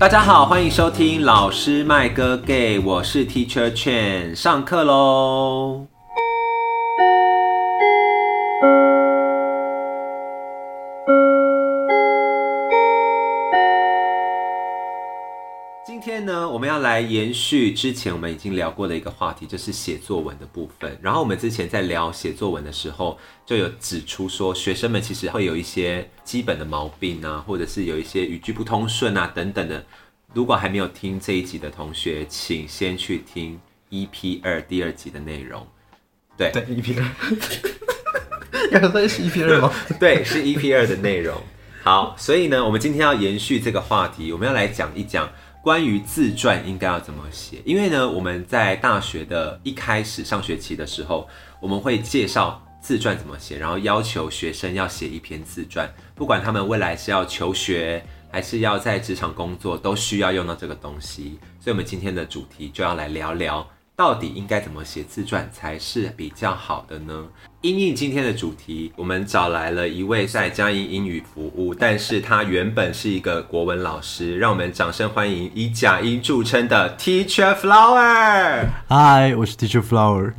大家好，欢迎收听老师麦哥 gay，我是 Teacher Chan，上课喽。来延续之前我们已经聊过的一个话题，就是写作文的部分。然后我们之前在聊写作文的时候，就有指出说，学生们其实会有一些基本的毛病啊，或者是有一些语句不通顺啊等等的。如果还没有听这一集的同学，请先去听 EP 二第二集的内容。对对，EP 二，原来是 EP 二吗？对，是 EP 二的内容。好，所以呢，我们今天要延续这个话题，我们要来讲一讲关于自传应该要怎么写。因为呢，我们在大学的一开始上学期的时候，我们会介绍自传怎么写，然后要求学生要写一篇自传，不管他们未来是要求学。还是要在职场工作，都需要用到这个东西，所以，我们今天的主题就要来聊聊，到底应该怎么写自传才是比较好的呢？因应今天的主题，我们找来了一位在嘉义英语服务，但是他原本是一个国文老师，让我们掌声欢迎以假音著称的 Teacher Flower。Hi，我是 Teacher Flower。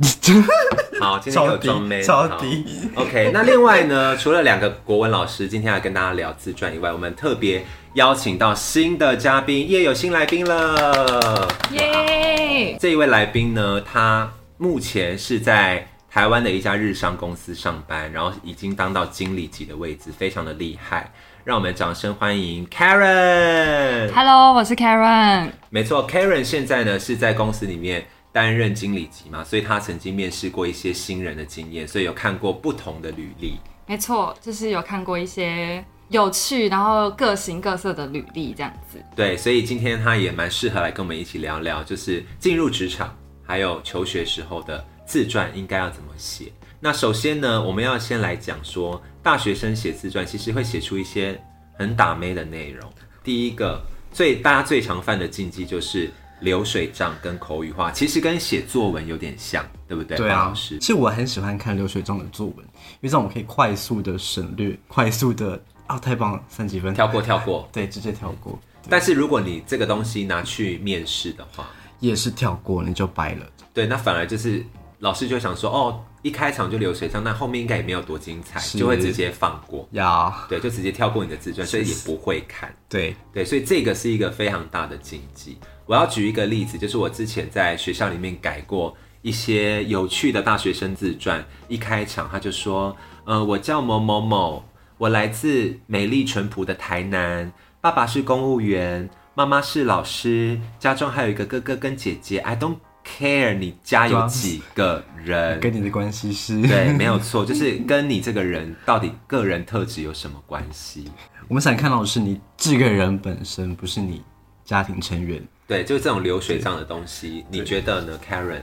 好，今天有装妹，超低。OK，那另外呢，除了两个国文老师今天要跟大家聊自传以外，我们特别。邀请到新的嘉宾，耶，有新来宾了，耶！这一位来宾呢，他目前是在台湾的一家日商公司上班，然后已经当到经理级的位置，非常的厉害。让我们掌声欢迎 Karen。Hello，我是 Karen。没错，Karen 现在呢是在公司里面担任经理级嘛，所以他曾经面试过一些新人的经验，所以有看过不同的履历。没错，就是有看过一些。有趣，然后各形各色的履历这样子。对，所以今天他也蛮适合来跟我们一起聊聊，就是进入职场还有求学时候的自传应该要怎么写。那首先呢，我们要先来讲说，大学生写自传其实会写出一些很打妹的内容。第一个最大家最常犯的禁忌就是流水账跟口语化，其实跟写作文有点像，对不对？对啊，是。其实我很喜欢看流水账的作文，因为这样我可以快速的省略，快速的。啊，太棒了，三几分，跳过跳过，对，直接跳过。但是如果你这个东西拿去面试的话，也是跳过，你就掰了。对，那反而就是老师就想说，哦，一开场就流水账，那后面应该也没有多精彩，就会直接放过。呀，对，就直接跳过你的自传，所以也不会看。对对，所以这个是一个非常大的禁忌。我要举一个例子，就是我之前在学校里面改过一些有趣的大学生自传，一开场他就说，呃，我叫某某某。我来自美丽淳朴的台南，爸爸是公务员，妈妈是老师，家中还有一个哥哥跟姐姐。I don't care 你家有几个人，跟你的关系是对，没有错，就是跟你这个人到底个人特质有什么关系？我们想看到的是你这个人本身，不是你家庭成员。对，就是这种流水账的东西，你觉得呢，Karen？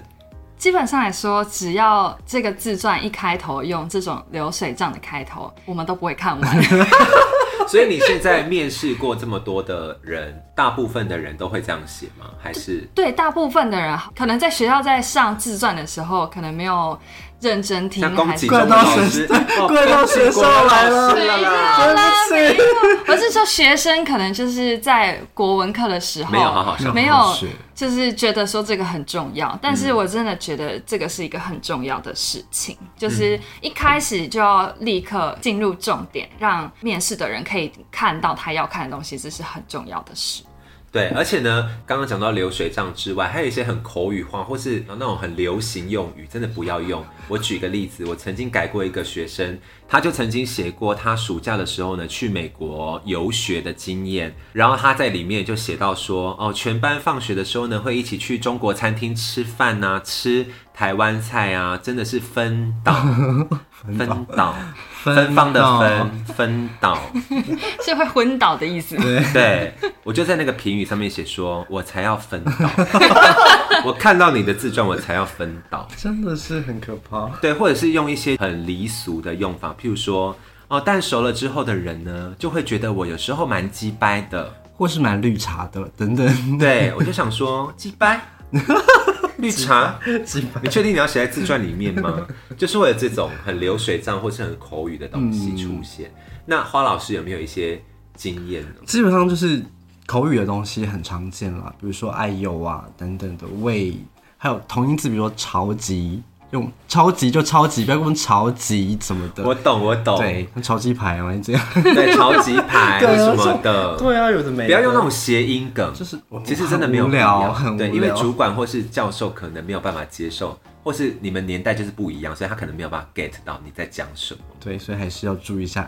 基本上来说，只要这个自传一开头用这种流水账的开头，我们都不会看完。所以你现在面试过这么多的人，大部分的人都会这样写吗？还是对大部分的人，可能在学校在上自传的时候，可能没有。认真听，还是怪到学怪到学生来了，没有啦，没有。而是说学生可能就是在国文课的时候没有好好学，没有就是觉得说这个很重要。但是我真的觉得这个是一个很重要的事情，就是一开始就要立刻进入重点，让面试的人可以看到他要看的东西，这是很重要的事。对，而且呢，刚刚讲到流水账之外，还有一些很口语化或是那种很流行用语，真的不要用。我举个例子，我曾经改过一个学生，他就曾经写过他暑假的时候呢去美国游学的经验，然后他在里面就写到说，哦，全班放学的时候呢会一起去中国餐厅吃饭呐，吃台湾菜啊，真的是分岛 分岛。芬芳的芬分岛 是会昏倒的意思。对，我就在那个评语上面写说，我才要分岛。我看到你的自传，我才要分岛，真的是很可怕。对，或者是用一些很离俗的用法，譬如说，哦，但熟了之后的人呢，就会觉得我有时候蛮鸡掰的，或是蛮绿茶的等等。对，我就想说鸡掰。绿茶，你确定你要写在自传里面吗？就是为了这种很流水账或是很口语的东西出现。那花老师有没有一些经验呢？基本上就是口语的东西很常见啦，比如说爱幼啊等等的喂，还有同音字，比如说超级，用超级就超级，不要跟我们超级什么的。我懂，我懂。对，用超级牌啊这样。对，超级牌 什么的。对啊，有的没的。不要用那种谐音梗，就是其实真的没有聊，很无对，因为主管或是教授可能没有办法接受，或是你们年代就是不一样，所以他可能没有办法 get 到你在讲什么。对，所以还是要注意一下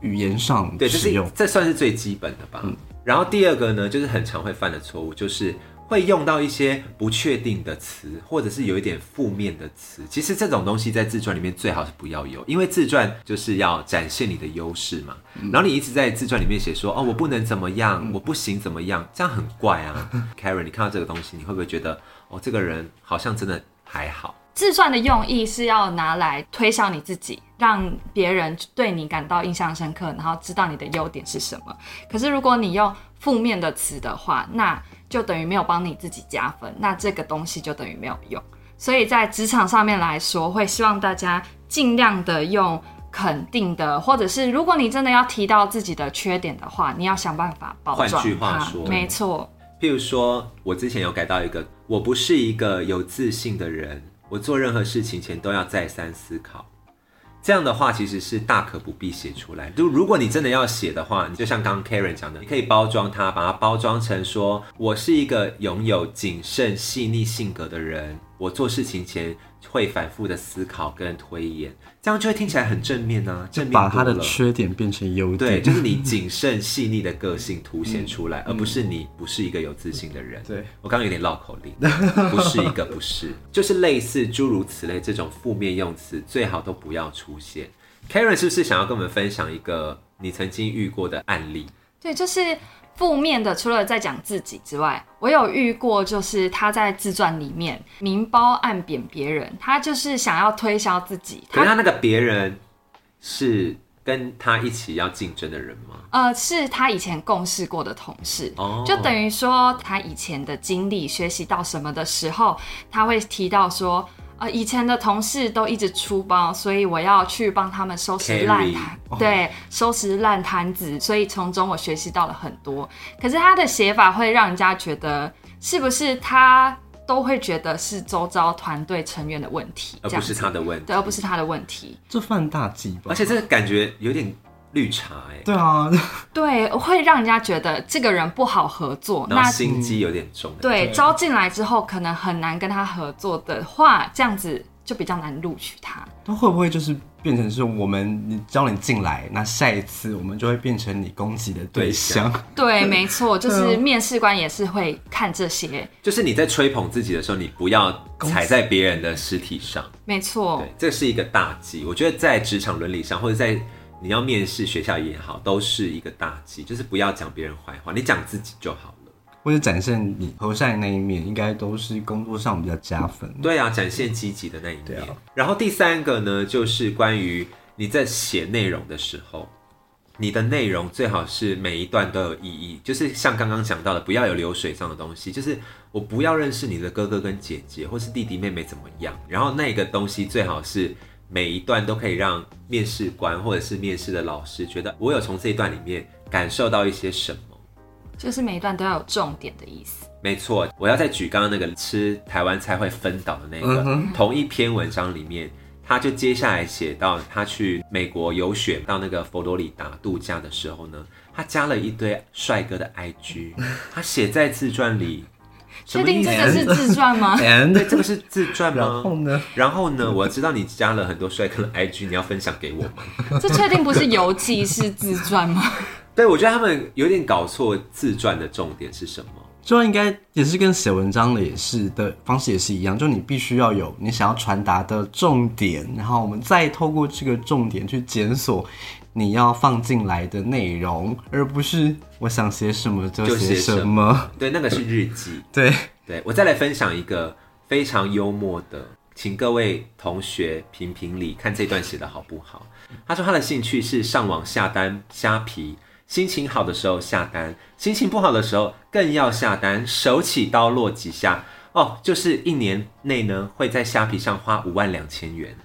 语言上对，这是使用。这算是最基本的吧。然后第二个呢，就是很常会犯的错误，就是会用到一些不确定的词，或者是有一点负面的词。其实这种东西在自传里面最好是不要有，因为自传就是要展现你的优势嘛。然后你一直在自传里面写说，哦，我不能怎么样，我不行怎么样，这样很怪啊。Karen，你看到这个东西，你会不会觉得，哦，这个人好像真的还好？自传的用意是要拿来推销你自己，让别人对你感到印象深刻，然后知道你的优点是什么。可是如果你用负面的词的话，那就等于没有帮你自己加分，那这个东西就等于没有用。所以在职场上面来说，会希望大家尽量的用肯定的，或者是如果你真的要提到自己的缺点的话，你要想办法包装它。换句话说没错，譬如说，我之前有改到一个，我不是一个有自信的人，我做任何事情前都要再三思考。这样的话其实是大可不必写出来。就如果你真的要写的话，你就像刚刚 Karen 讲的，你可以包装它，把它包装成说我是一个拥有谨慎细腻性格的人，我做事情前会反复的思考跟推演，这样就会听起来很正面啊，正面把他的缺点变成优对，点。就是你谨慎细腻的个性 凸显出来，而不是你不是一个有自信的人。对我刚刚有点绕口令，不是一个，不是，就是类似诸如此类这种负面用词，最好都不要出现。Karen 是不是想要跟我们分享一个你曾经遇过的案例？对，就是负面的，除了在讲自己之外，我有遇过，就是他在自传里面明褒暗贬别人，他就是想要推销自己，可是他那个别人是跟他一起要竞争的人吗？呃，是他以前共事过的同事，哦就等于说他以前的经历、学习到什么的时候，他会提到说，呃，以前的同事都一直出包，所以我要去帮他们收拾烂摊，对，收拾烂摊子，所以从中我学习到了很多。可是他的写法会让人家觉得，是不是他都会觉得是周遭团队成员的问题，而不是他的问题对，，而不是他的问题。这犯大忌吧？而且这个感觉有点绿茶哎、对啊，对，会让人家觉得这个人不好合作。那心机有点重。对，对招进来之后可能很难跟他合作的话，这样子就比较难录取他。那会不会就是变成是我们你招你进来，那下一次我们就会变成你攻击的对象？对，没错，就是面试官也是会看这些，就是你在吹捧自己的时候，你不要踩在别人的尸体上。没错对，，这是一个大忌。我觉得在职场伦理上，或者在你要面试学校也好，都是一个大忌，就是不要讲别人坏话，你讲自己就好了。或者展现你和善的那一面，应该都是工作上比较加分。对啊，展现积极的那一面。然后第三个呢，就是关于你在写内容的时候，你的内容最好是每一段都有意义，就是像刚刚讲到的，不要有流水账的东西，就是我不要认识你的哥哥跟姐姐，或是弟弟妹妹怎么样，然后那个东西最好是。每一段都可以让面试官或者是面试的老师觉得我有从这一段里面感受到一些什么。就是每一段都要有重点的意思。没错，我要再举刚刚那个吃台湾菜会分岛的那个、同一篇文章里面，他就接下来写到他去美国游学到那个佛罗里达度假的时候呢，他加了一堆帅哥的 IG，他写在自传里，什确？定这个是自传吗？And 对，这个是自传然吗？后呢？然后呢？我知道你加了很多帅哥的 IG，你要分享给我吗？这确定不是游记是自传吗？对，我觉得他们有点搞错自传的重点是什么。就应该也是跟写文章的也是的方式也是一样，就你必须要有你想要传达的重点，然后我们再透过这个重点去检索你要放进来的内容，而不是我想写什么就就写什么。对，那个是日记。对，对我再来分享一个非常幽默的，请各位同学评评理，看这段写的好不好。他说他的兴趣是上网下单虾皮，心情好的时候下单，心情不好的时候更要下单，手起刀落几下。哦，就是一年内呢会在虾皮上花五万两千元。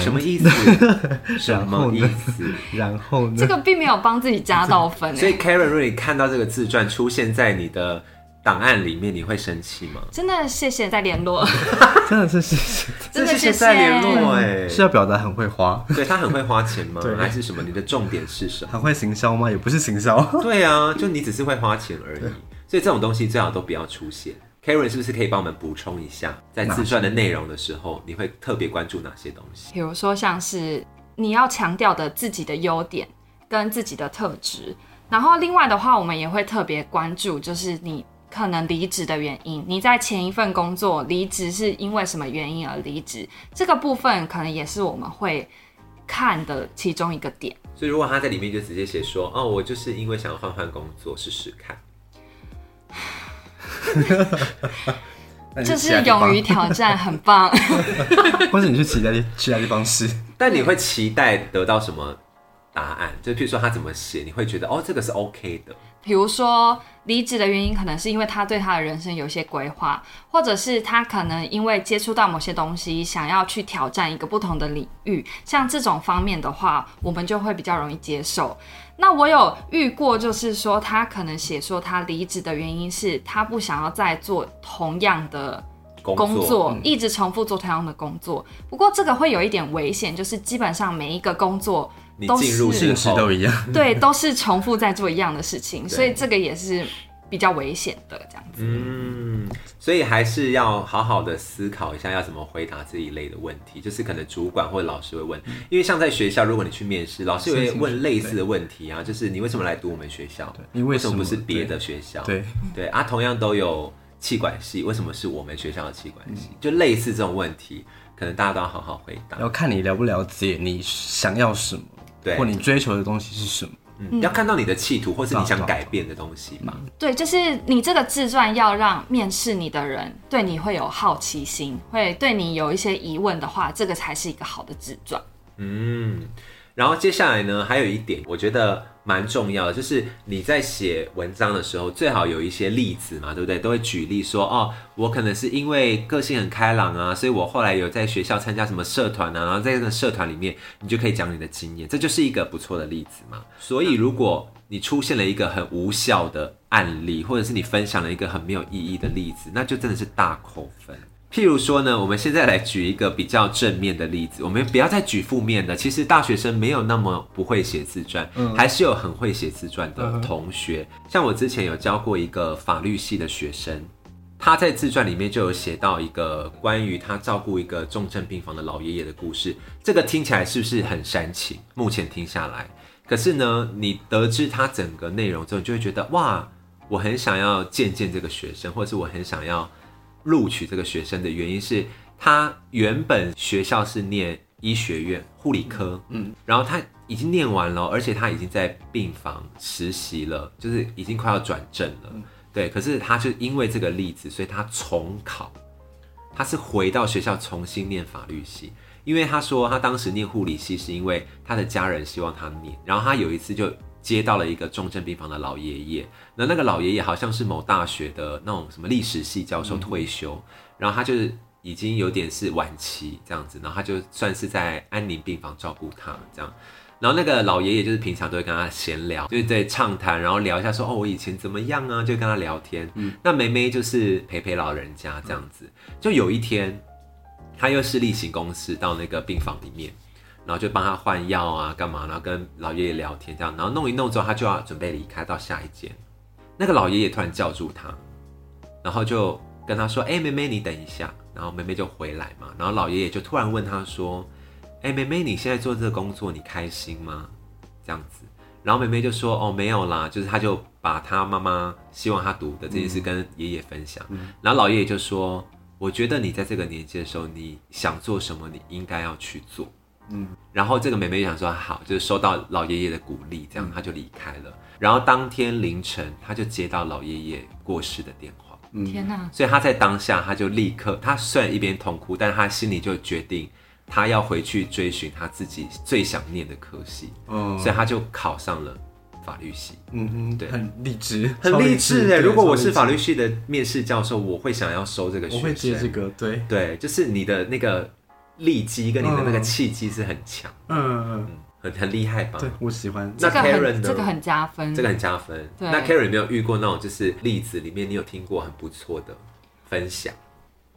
什么意思？什么意思？然后呢？这个并没有帮自己加到分，所以 Karen，如果你看到这个自传出现在你的档案里面，你会生气吗？真的谢谢再联络，真的是谢谢，真的谢谢再联络哎，是要表达很会花，对他很会花钱吗？对还是什么？你的重点是什么？很会行销吗？也不是行销，对啊，就你只是会花钱而已，所以这种东西最好都不要出现。Karen 是不是可以帮我们补充一下，在自传的内容的时候，你会特别关注哪些东西？比如说像是你要强调的自己的优点跟自己的特质，然后另外的话，我们也会特别关注，就是你可能离职的原因，你在前一份工作离职是因为什么原因而离职，这个部分可能也是我们会看的其中一个点。所以如果他在里面就直接写说，哦，我就是因为想要换换工作试试看，就是勇于挑战，很棒。或者你去其他地其他地方试，但你会期待得到什么答案？就譬如说他怎么写，你会觉得哦，这个是 OK 的。比如说离职的原因，可能是因为他对他的人生有一些规划，或者是他可能因为接触到某些东西，想要去挑战一个不同的领域。像这种方面的话，我们就会比较容易接受。那我有遇过，就是说他可能写说他离职的原因是他不想要再做同样的工工作，嗯一直重复做同样的工作。不过这个会有一点危险，就是基本上每一个工作都你进入是都一样。对，都是重复在做一样的事情，所以这个也是比较危险的这样子。嗯，所以还是要好好的思考一下要怎么回答这一类的问题，就是可能主管或者老师会问，因为像在学校，如果你去面试，老师也会问类似的问题啊，就是你为什么来读我们学校？你为什么什么不是别的学校？对，对啊，同样都有气管系，为什么是我们学校的气管系？就类似这种问题，可能大家都要好好回答。要看你了不了解你想要什么，对或你追求的东西是什么。嗯，要看到你的企图，或是你想改变的东西吧。对，就是你这个自传要让面试你的人对你会有好奇心，会对你有一些疑问的话，这个才是一个好的自传。嗯，然后接下来呢，还有一点我觉得蛮重要的，就是你在写文章的时候，最好有一些例子嘛，对不对？都会举例说，哦，我可能是因为个性很开朗啊，所以我后来有在学校参加什么社团啊，然后在这个社团里面，你就可以讲你的经验，这就是一个不错的例子嘛。所以如果你出现了一个很无效的案例，或者是你分享了一个很没有意义的例子，那就真的是大扣分。譬如说呢，我们现在来举一个比较正面的例子，我们不要再举负面的。其实大学生没有那么不会写自传，还是有很会写自传的同学。像我之前有教过一个法律系的学生，他在自传里面就有写到一个关于他照顾一个重症病房的老爷爷的故事。这个听起来是不是很煽情？目前听下来，可是呢，你得知他整个内容之后，你就会觉得哇，我很想要见见这个学生，或者是我很想要录取这个学生的原因是，他原本学校是念医学院护理科，嗯，然后他已经念完了，而且他已经在病房实习了，就是已经快要转正了，对。可是他就因为这个例子，所以他重考，他是回到学校重新念法律系，因为他说他当时念护理系是因为他的家人希望他念，然后他有一次就接到了一个重症病房的老爷爷，那那个老爷爷好像是某大学的那种什么历史系教授退休，然后他就是已经有点是晚期这样子，然后他就算是在安宁病房照顾他这样。然后那个老爷爷就是平常都会跟他闲聊，就是在畅谈，然后聊一下说哦我以前怎么样啊，就跟他聊天。嗯，那梅梅就是陪陪老人家这样子。就有一天，他又是例行公事到那个病房里面，然后就帮他换药啊，干嘛，然后跟老爷爷聊天这样，然后弄一弄之后，他就要准备离开到下一间。那个老爷爷突然叫住他，然后就跟他说：“哎、妹妹，你等一下。”然后妹妹就回来嘛，然后老爷爷就突然问他说：“哎、妹妹，你现在做这个工作，你开心吗？”这样子，然后妹妹就说：“哦，没有啦，就是他就把他妈妈希望他读的这件事跟爷爷分享，然后老爷爷就说：‘我觉得你在这个年纪的时候，你想做什么，你应该要去做。’嗯，然后这个妹妹就想说好，就是收到老爷爷的鼓励，这样她就离开了。然后当天凌晨，她就接到老爷爷过世的电话。天哪！所以她在当下，她就立刻，她虽然一边痛哭，但是他心里就决定，他要回去追寻他自己最想念的科系，嗯所以他就考上了法律系，嗯哼，对很励志，很励志哎！如果我是法律系的面试教授，我会想要收这个学生，我会接这个，对，对，就是你的那个力基跟你的那个契机是很强，嗯嗯，很很厉害吧？对我喜欢。那这个 Karen 的这个很加分，这个很加分。对那 Karen 有没有遇过那种就是例子里面，你有听过很不错的分享？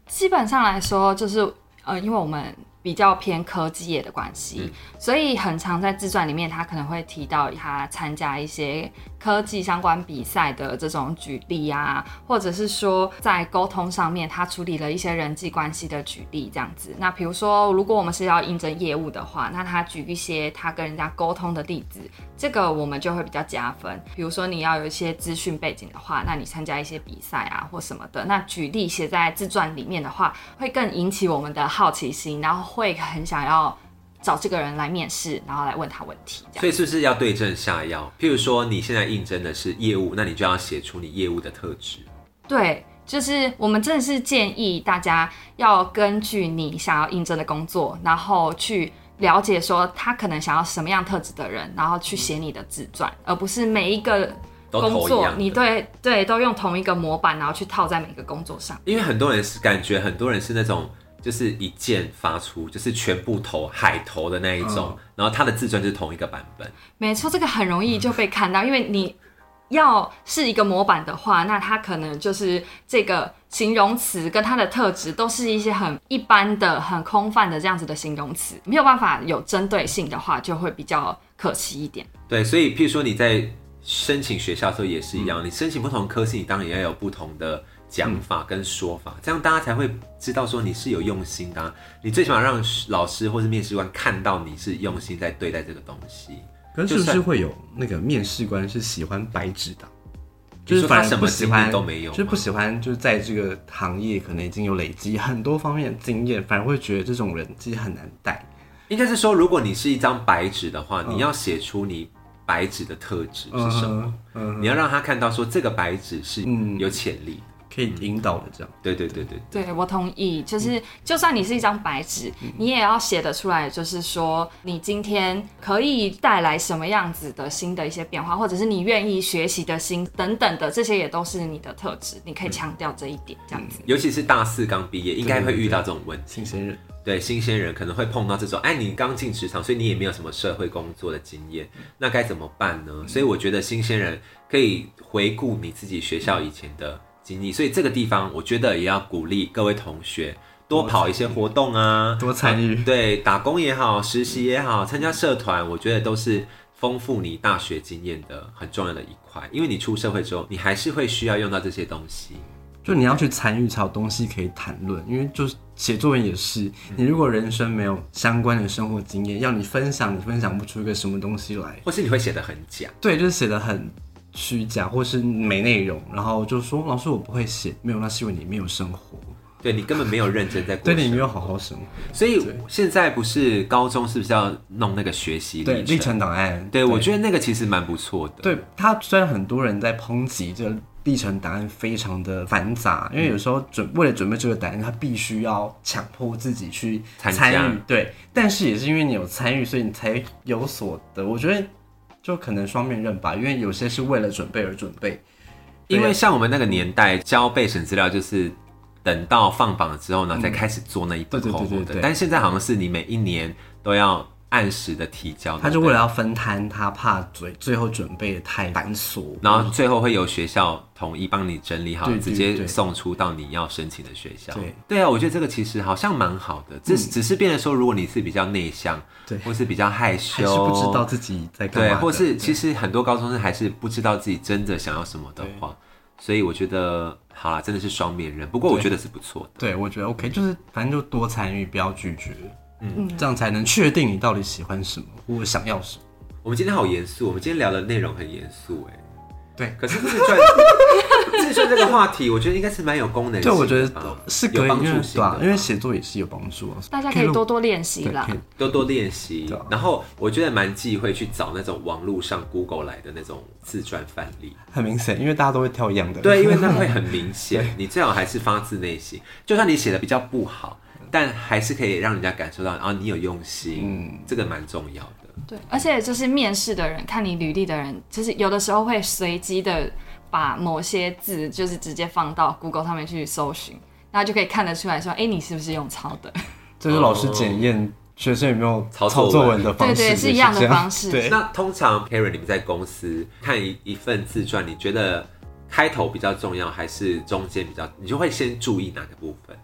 基本上来说，就是呃，因为我们比较偏科技业的关系，所以很常在自传里面，他可能会提到他参加一些科技相关比赛的这种举例啊，或者是说在沟通上面，他处理了一些人际关系的举例这样子。那比如说，如果我们是要应征业务的话，那他举一些他跟人家沟通的例子，这个我们就会比较加分。比如说你要有一些资讯背景的话，那你参加一些比赛啊或什么的，那举例写在自传里面的话，会更引起我们的好奇心，然后会很想要找这个人来面试，然后来问他问题，所以是不是要对症下药？譬如说你现在应征的是业务，那你就要写出你业务的特质。对，就是我们真的是建议大家要根据你想要应征的工作，然后去了解说他可能想要什么样特质的人，然后去写你的自传，而不是每一个工作你对对都用同一个模板，然后去套在每个工作上。因为很多人是感觉很多人是那种就是一键发出，就是全部投海投的那一种，然后他的自传就是同一个版本。没错，这个很容易就被看到，因为你要是一个模板的话，那它可能就是这个形容词跟它的特质都是一些很一般的、很空泛的这样子的形容词，没有办法有针对性的话，就会比较可惜一点。对，所以譬如说你在申请学校的时候也是一样，你申请不同科系，你当然也要有不同的讲法跟说法，这样大家才会知道说你是有用心的啊、你最起码让老师或是面试官看到你是用心在对待这个东西。可是是不是算会有那个面试官是喜欢白纸的？就是反而说他什么经不喜欢都没有就是不喜欢，就是在这个行业可能已经有累积很多方面的经验，反而会觉得这种人其实很难带。应该是说，如果你是一张白纸的话，你要写出你白纸的特质是什么，嗯，你要让他看到说这个白纸是嗯有潜力。可以引导的这样。对对对对，对我同意，就是就算你是一张白纸，你也要写得出来，就是说你今天可以带来什么样子的新的一些变化，或者是你愿意学习的心等等的，这些也都是你的特质，你可以强调这一点，这样子。尤其是大四刚毕业，应该会遇到这种问题。新鲜人，对新鲜人可能会碰到这种，哎，你刚进职场，所以你也没有什么社会工作的经验，那该怎么办呢？所以我觉得新鲜人可以回顾你自己学校以前的经历，所以这个地方我觉得也要鼓励各位同学多跑一些活动啊，多参与对，打工也好，实习也好，参加社团，我觉得都是丰富你大学经验的很重要的一块，因为你出社会之后，你还是会需要用到这些东西。就你要去参与才有东西可以谈论，因为就是写作文也是，你如果人生没有相关的生活经验，要你分享，你分享不出一个什么东西来。或是你会写的很假，对，就是写的很虚假，或是没内容，然后就说老师我不会写，没有，那是因为你没有生活，对你根本没有认真在过。对你没有好好生活。所以现在不是高中是不是要弄那个学习对，历历程？程档案，对，我觉得那个其实蛮不错的。对他虽然很多人在抨击这个历程档案非常的繁杂，因为有时候准为了准备这个档案，他必须要强迫自己去参与，对，但是也是因为你有参与，所以你才有所得。我觉得就可能双面刃吧，因为有些是为了准备而准备，因为像我们那个年代交备审资料，就是等到放榜之后呢，才开始做那一本厚厚的。对对对。但现在好像是你每一年都要按时的提交，他就为了要分摊，他怕最最后准备的太繁琐，然后最后会由学校统一帮你整理好，直接送出到你要申请的学校。对。对啊，我觉得这个其实好像蛮好的，只、只是变得说，如果你是比较内向，对。或是比较害羞，还是不知道自己在干嘛对，或是其实很多高中生还是不知道自己真的想要什么的话，所以我觉得好啦，真的是双面人。不过我觉得是不错的。对，我觉得 OK，就是反正就多参与，不要拒绝，嗯，这样才能确定你到底喜欢什么或想要什么。我们今天好严肃，我们今天聊的内容很严肃哎。对，可是自传自传这个话题，我觉得应该是蛮有功能的吧。我觉得是可以，有帮助性的，，因为写作也是有帮助啊。大家可以多多练习啦多多练习。然后我觉得蛮忌讳去找那种网络上 Google 来的那种自传范例。很明显，因为大家都会挑一样的。对，因为那会很 明显。你最好还是发自内心，就算你写的比较不好，但还是可以让人家感受到啊，你有用心。嗯，这个蛮重要的。对，而且就是面试的人看你履历的人，就是有的时候会随机的把某些字就是直接放到 Google 上面去搜寻，然后就可以看得出来说，哎、你是不是用抄的？这是老师检验学生有没有抄抄作文的方式，对对是一样的方式对，那通常 Karen，你们在公司看一一份自传，你觉得开头比较重要，还是中间比较？你就会先注意哪个部分？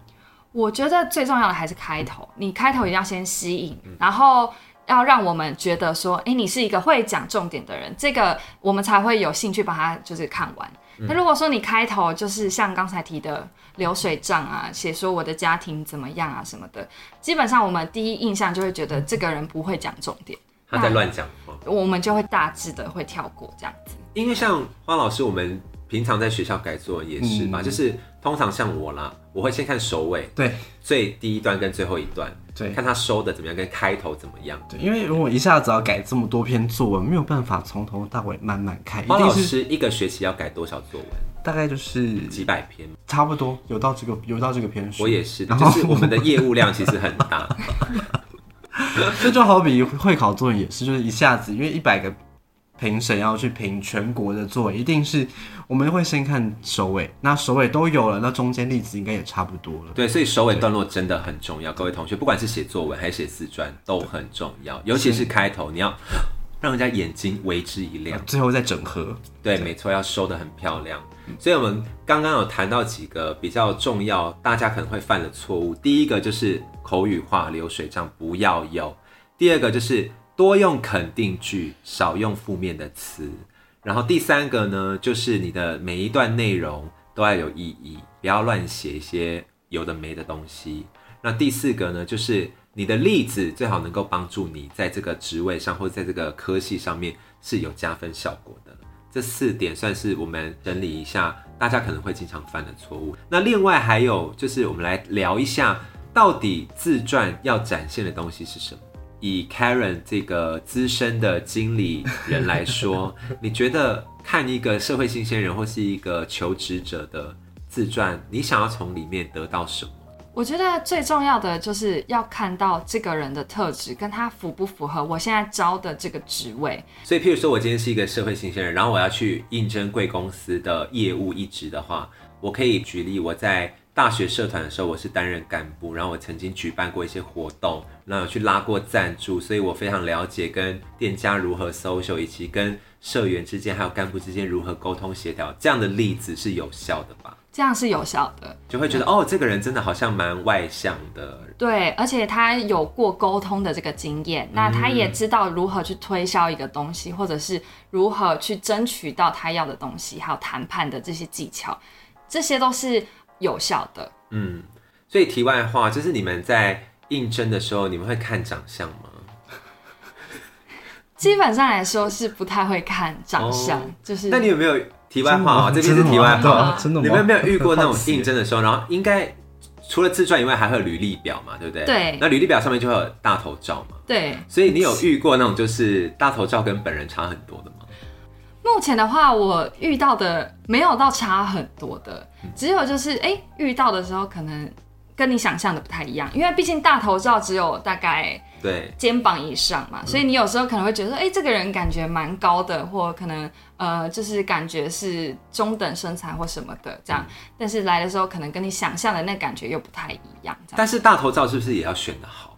我觉得最重要的还是开头，你开头一定要先吸引，然后要让我们觉得说，哎，你是一个会讲重点的人，这个我们才会有兴趣把它就是看完。那如果说你开头就是像刚才提的流水账啊，写说我的家庭怎么样啊什么的，基本上我们第一印象就会觉得这个人不会讲重点，他在乱讲话。我们就会大致的会跳过这样子。因为像花老师，我们平常在学校改作文也是嘛，嗯就是通常像我啦，我会先看首尾，对最第一段跟最后一段，对看他收的怎么样，跟开头怎么样。对，因为如果一下子要改这么多篇作文，没有办法从头到尾慢慢看，一花老师一个学期要改多少作文？大概就是几百篇。差不多有到这个有到这个篇数。我也是，然后就是我们的业务量其实很大。这就好比会考作文也是，就是一下子因为一百个评审要去评全国的作文，一定是我们会先看首尾，那首尾都有了，那中间例子应该也差不多了。对，所以首尾段落真的很重要，各位同学，不管是写作文还是写自传，都很重要，尤其是开头，你要让人家眼睛为之一亮。最后再整合，对，没错，要收的很漂亮。所以我们刚刚有谈到几个比较重要，大家可能会犯的错误。第一个就是口语化、流水账不要有；第二个就是多用肯定句，少用负面的词。然后第三个呢，就是你的每一段内容都要有意义，不要乱写一些有的没的东西。那第四个呢，就是你的例子最好能够帮助你在这个职位上或在这个科系上面是有加分效果的。这四点算是我们整理一下大家可能会经常犯的错误。那另外还有就是，我们来聊一下，到底自传要展现的东西是什么？以 Karen 这个资深的经理人来说，你觉得看一个社会新鲜人或是一个求职者的自传，你想要从里面得到什么？我觉得最重要的就是要看到这个人的特质，跟他符不符合我现在招的这个职位。所以，譬如说我今天是一个社会新鲜人，然后我要去应征贵公司的业务一职的话，我可以举例，我在大学社团的时候，我是担任干部，然后我曾经举办过一些活动，然后有去拉过赞助，所以我非常了解跟店家如何 social，以及跟社员之间还有干部之间如何沟通协调，这样的例子是有效的吧？这样是有效的，就会觉得哦，这个人真的好像蛮外向的，对，而且他有过沟通的这个经验，那他也知道如何去推销一个东西，或者是如何去争取到他要的东西，还有谈判的这些技巧，这些都是有效的。嗯。所以题外话，就是你们在应征的时候，你们会看长相吗？基本上来说是不太会看长相，哦就是那你有没有题外话啊？这边是题外话真的吗，真的吗？你们有没有遇过那种应征的时候，然后应该除了自传以外，还会有履历表嘛，对不对？对那履历表上面就会有大头照嘛，对。所以你有遇过那种就是大头照跟本人差很多的吗？目前的话，我遇到的没有到差很多的，只有就是哎、诶遇到的时候可能跟你想象的不太一样，因为毕竟大头照只有大概对，肩膀以上嘛，所以你有时候可能会觉得说，哎、这个人感觉蛮高的，或可能呃，就是感觉是中等身材或什么的这样，但是来的时候可能跟你想象的那感觉又不太一样。但是大头照是不是也要选的好？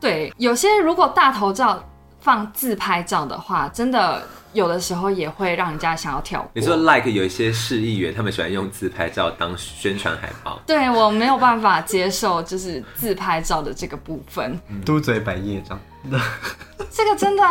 对，有些如果大头照放自拍照的话，真的有的时候也会让人家想要跳过。你说 like 有一些市议员，他们喜欢用自拍照当宣传海报，对我没有办法接受，就是自拍照的这个部分，嘟嘴百叶这样。这个真的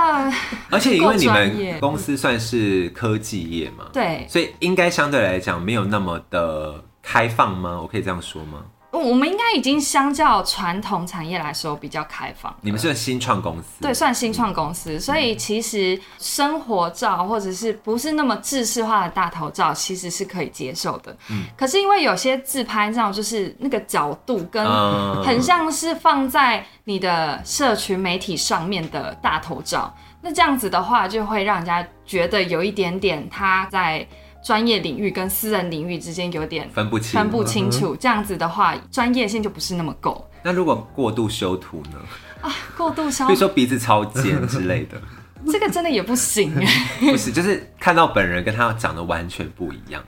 而且因为你们公司算是科技业嘛，对。所以应该相对来讲没有那么的开放吗？我可以这样说吗？我们应该已经相较传统产业来说比较开放。你们是新创公司，对，算新创公司，所以其实生活照或者是不是那么制式化的大头照，其实是可以接受的。可是因为有些自拍照就是那个角度跟嗯很像是放在你的社群媒体上面的大头照，那这样子的话，就会让人家觉得有一点点他在专业领域跟私人领域之间有点分不清。分不清楚。这样子的话，专业性就不是那么够。那如果过度修图呢？啊过度消比如说鼻子超尖之类的，这个真的也不行哎。不是，就是看到本人跟他长得完全不一样。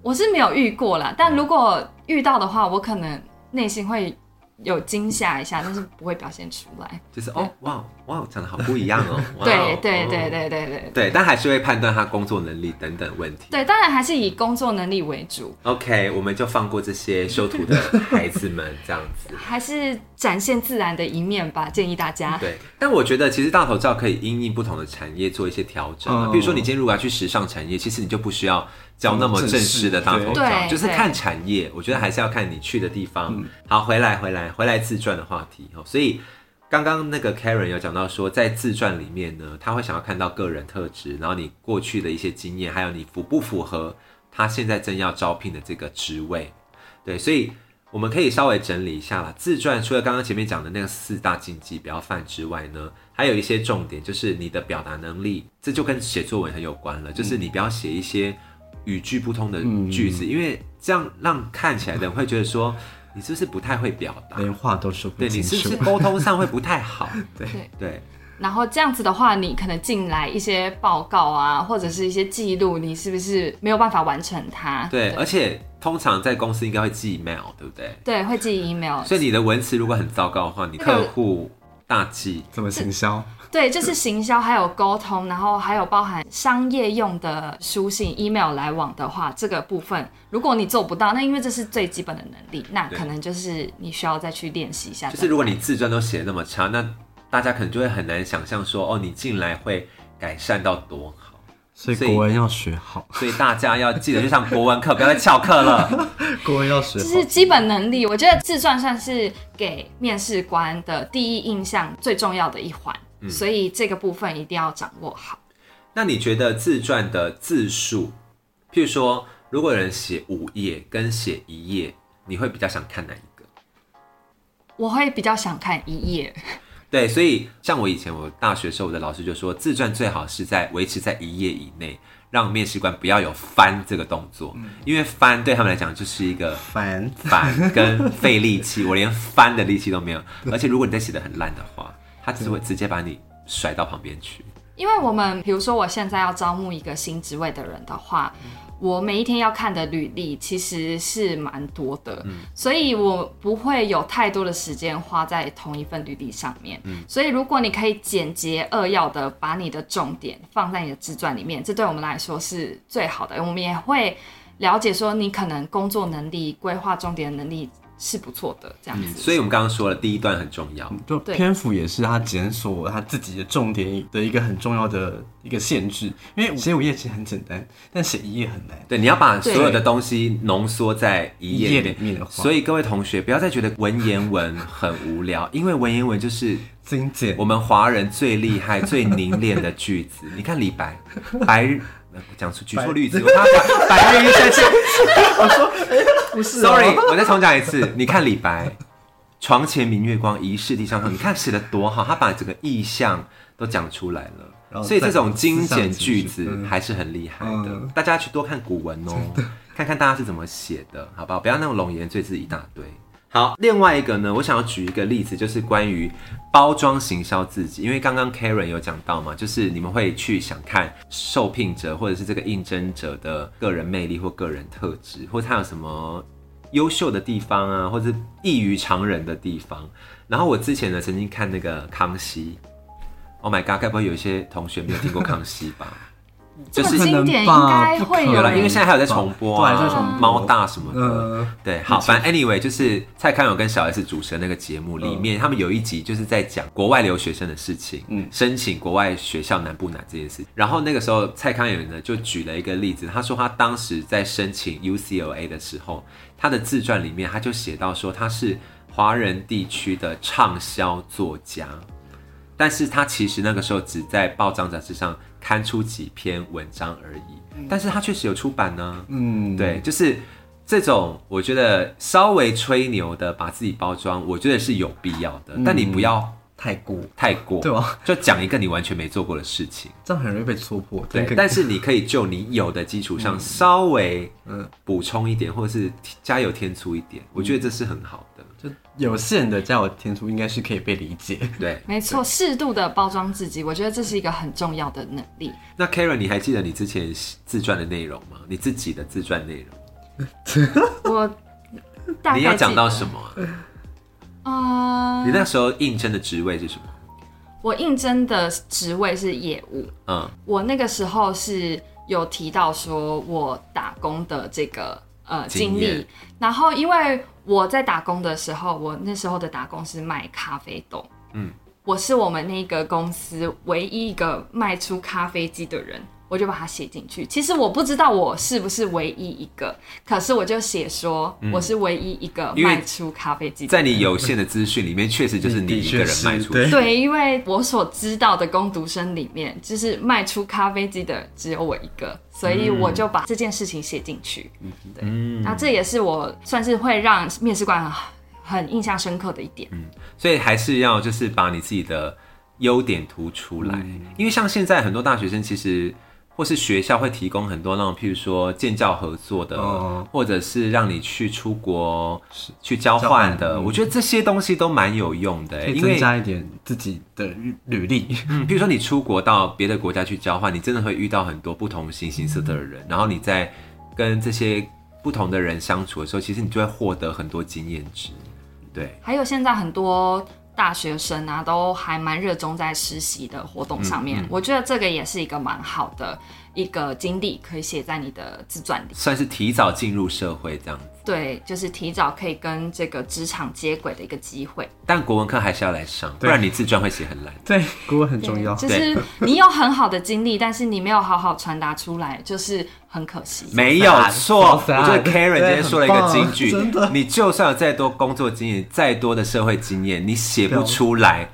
我是没有遇过啦，但如果遇到的话，我可能内心会有惊吓一下，但是不会表现出来。就是哦，哇哇，长得好不一样哦。哇对对对对对对对，但还是会判断他工作能力等等问题。对，当然还是以工作能力为主，OK，我们就放过这些修图的孩子们，这样子。还是展现自然的一面吧。建议大家。对，但我觉得其实大头照可以因应不同的产业做一些调整比如说，你今天如果要去时尚产业，其实你就不需要交那么正式的大头照，就是看产业。我觉得还是要看你去的地方。好，回来回来回来自传的话题哦。所以刚刚那个 Karen 有讲到说，在自传里面呢，他会想要看到个人特质，然后你过去的一些经验，还有你符不符合他现在正要招聘的这个职位。对，所以我们可以稍微整理一下啦。自传除了刚刚前面讲的那个四大禁忌不要犯之外呢，还有一些重点，就是你的表达能力，这就跟写作文很有关了。就是你不要写一些语句不通的句子，因为这样让看起来的人会觉得说你是不是不太会表达？连话都说不对你是不是。沟通上会不太好？对对，然后这样子的话，你可能进来一些报告啊，或者是一些记录，你是不是没有办法完成它？对，而且通常在公司应该会寄 email，对不对？对，会寄 email。所以你的文词如果很糟糕的话，你客户大忌。怎么行销？对，就是行销还有沟通，然后还有包含商业用的书信、email 来往的话，这个部分如果你做不到，那因为这是最基本的能力，那可能就是你需要再去练习一下。就是如果你自传都写的那么差，那大家可能就会很难想象说，哦，你进来会改善到多好。所以国文要学好，所以大家要记得去上国文课，不要再翘课了。国文要学好。这是基本能力，我觉得自传算是给面试官的第一印象最重要的一环，嗯所以这个部分一定要掌握好。那你觉得自传的字数，譬如说，如果有人写五页跟写一页，你会比较想看哪一个？我会比较想看一页，对，所以像我以前我大学时候，我的老师就说，自传最好是在维持在一页以内，让面试官不要有翻这个动作，因为翻对他们来讲就是一个烦，烦跟费力气，我连翻的力气都没有。而且如果你在写的很烂的话，他只会直接把你甩到旁边去。因为我们比如说我现在要招募一个新职位的人的话，我每一天要看的履历其实是蛮多的，所以我不会有太多的时间花在同一份履历上面。所以如果你可以简洁扼要的把你的重点放在你的自传里面，这对我们来说是最好的。我们也会了解说你可能工作能力、规划重点的能力是不错的，这样子。所以我们刚刚说了，第一段很重要。就篇幅也是他检索他自己的重点的一个很重要的一个限制。因为写五页其实很简单，但写一页很难。对，你要把所有的东西浓缩在一页里面。的话 所以各位同学不要再觉得文言文很无聊，因为文言文就是精简我们华人最厉害、最凝练的句子。你看李白，白讲出举错例子，他白日依山尽。不是、Sorry，我再重讲一次。你看李白，床前明月光，疑是地上霜。你看写的多好，他把整个意象都讲出来了。所以这种精简句子还是很厉害的，嗯大家去多看古文哦，看看大家是怎么写的，好不好？不要那种冗言赘字一大堆。好，另外一个呢，我想要举一个例子，就是关于包装行销自己，因为刚刚 Karen 有讲到嘛，就是你们会去想看受聘者或者是这个应征者的个人魅力或个人特质，或他有什么优秀的地方啊，或者异于常人的地方。然后我之前呢，曾经看那个康熙，Oh my God，该不会有一些同学没有听过康熙吧？这么就是经典应不能吧该会有了，因为现在还有在重播啊，对在重播。猫大什么的。呃，对，好，反正 anyway 就是蔡康永跟小 S 主持的那个节目里面，他们有一集就是在讲国外留学生的事情，嗯，申请国外学校难不难这件事。然后那个时候蔡康永呢就举了一个例子，他说他当时在申请 UCLA 的时候，他的自传里面他就写到说他是华人地区的畅销作家，但是他其实那个时候只在报章杂志上刊出几篇文章而已，但是他确实有出版呢，嗯，对，就是这种我觉得稍微吹牛的把自己包装，我觉得是有必要的，但你不要太过，太过，对吧？就讲一个你完全没做过的事情，这样很容易被戳破。对这，个但是你可以就你有的基础上稍微嗯。补充一点，或者是加油添醋一点，我觉得这是很好的，就有限的加我天数，应该是可以被理解。对。没错，适度的包装自己，我觉得这是一个很重要的能力。那 Karen，你还记得你之前自传的内容吗？你自己的自传内容，我大概你要讲到什么啊？嗯、你那时候应征的职位是什么？我应征的职位是业务，嗯，我那个时候是有提到说我打工的这个呃经历，然后因为我在打工的时候，我那时候的打工是卖咖啡豆，嗯嗯，我是我们那个公司唯一一个卖出咖啡机的人。我就把它写进去。其实我不知道我是不是唯一一个，可是我就写说我是唯一一个卖出咖啡机的在。你有限的资讯里面，确实就是你一个人卖出对，因为我所知道的工读生里面，就是卖出咖啡机的只有我一个，所以我就把这件事情写进去。嗯对，那这也是我算是会让面试官很很印象深刻的一点。所以还是要就是把你自己的优点突出来，因为像现在很多大学生其实。或是学校会提供很多那种，譬如说建教合作的，哦或者是让你去出国去交交换的，嗯我觉得这些东西都蛮有用的、因为增加一点自己的履历。嗯，比如说你出国到别的国家去交换，你真的会遇到很多不同形形色色的人，然后你在跟这些不同的人相处的时候，其实你就会获得很多经验值。对，还有现在很多大学生啊，都还蛮热衷在实习的活动上面。我觉得这个也是一个蛮好的一个经历，可以写在你的自传里。算是提早进入社会这样子。对，就是提早可以跟这个职场接轨的一个机会。但国文课还是要来上，不然你自传会写很烂。对，国文很重要。就是你有很好的经历，但是你没有好好传达出来，就是很可惜。没有错我觉得 Karen 今天说了一个金句真的，你就算有再多工作经验，再多的社会经验，你写不出来，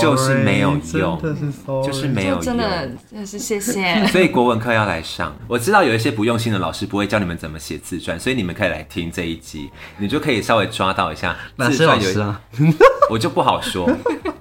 就是没有用真的是 sorry 就是没有用真的用。真的是谢谢。所以国文课要来上，我知道有一些不用心的老师不会教你们怎么写自传，所以你们可以来听这一集，你就可以稍微抓到一下自传有师啊？我就不好说，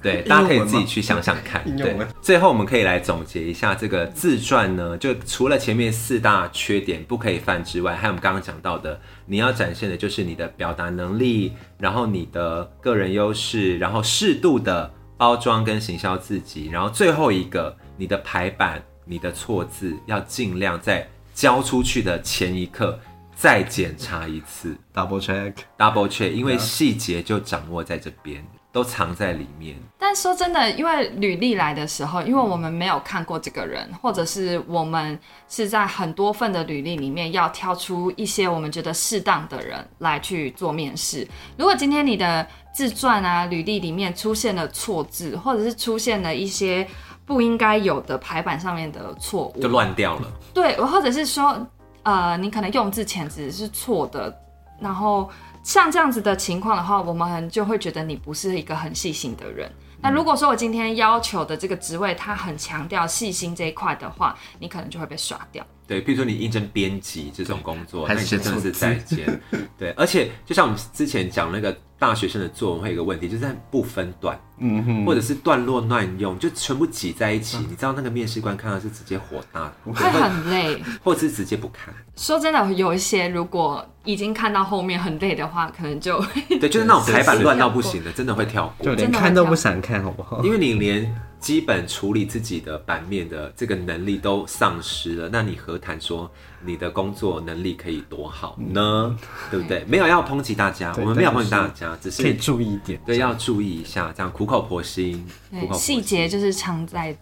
对，大家可以自己去想想看。对最后我们可以来总结一下这个自传呢，就除了前面四大缺点不可以犯之外，还有我们刚刚讲到的，你要展现的就是你的表达能力，然后你的个人优势，然后适度的包装跟行销自己，然后最后一个，你的排版、你的错字要尽量在交出去的前一刻再检查一次。double check。double check，因为细节就掌握在这边，都藏在里面。但说真的，因为履历来的时候，因为我们没有看过这个人，或者是我们是在很多份的履历里面要挑出一些我们觉得适当的人来去做面试。如果今天你的自传啊、履历里面出现了错字，或者是出现了一些不应该有的排版上面的错误，就乱掉了。对，或者是说，呃，你可能用字遣词是错的，然后像这样子的情况的话，我们就会觉得你不是一个很细心的人。那如果说我今天要求的这个职位，它很强调细心这一块的话，你可能就会被刷掉。对，比如说你应征编辑这种工作，那还是你真的是写错字再见。对，而且就像我们之前讲那个大学生的作文，会有一个问题，就是它不分段，嗯哼，或者是段落乱用，就全部挤在一起。你知道那个面试官看到是直接火大，会很累。或者是直接不看。说真的，有一些如果已经看到后面很累的话，可能就对，就是那种排版是乱到不行的，真的会跳过就。连看都不想看，好不好？因为你连基本处理自己的版面的这个能力都丧失了，那你何谈说你的工作能力可以多好呢？对不对？没有要抨击大家，我们没有抨击大家，只是可以注意一点。对要注意一下，这样苦口婆心，苦口婆心细节就是藏在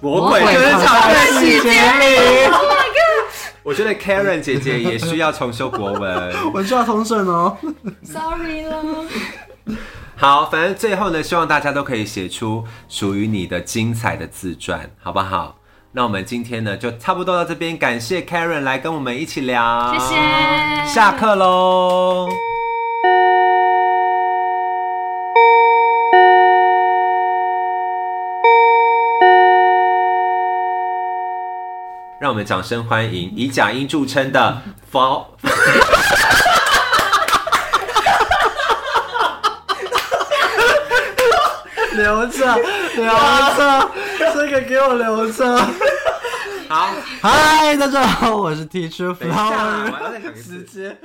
魔鬼就是藏在藏在细节里。Oh my god！我觉得 Karen 姐姐也需要重修国文。我需要通顺哦。sorry 了。好，反正最后呢，希望大家都可以写出属于你的精彩的自传，好不好？那我们今天呢，就差不多到这边，感谢 Karen 来跟我们一起聊，谢谢下课喽。让我们掌声欢迎以假音著称的佛。留着，留着，这个给我留着。好，嗨，大家好，我是 Teacher Flower，要再讲一次直。接。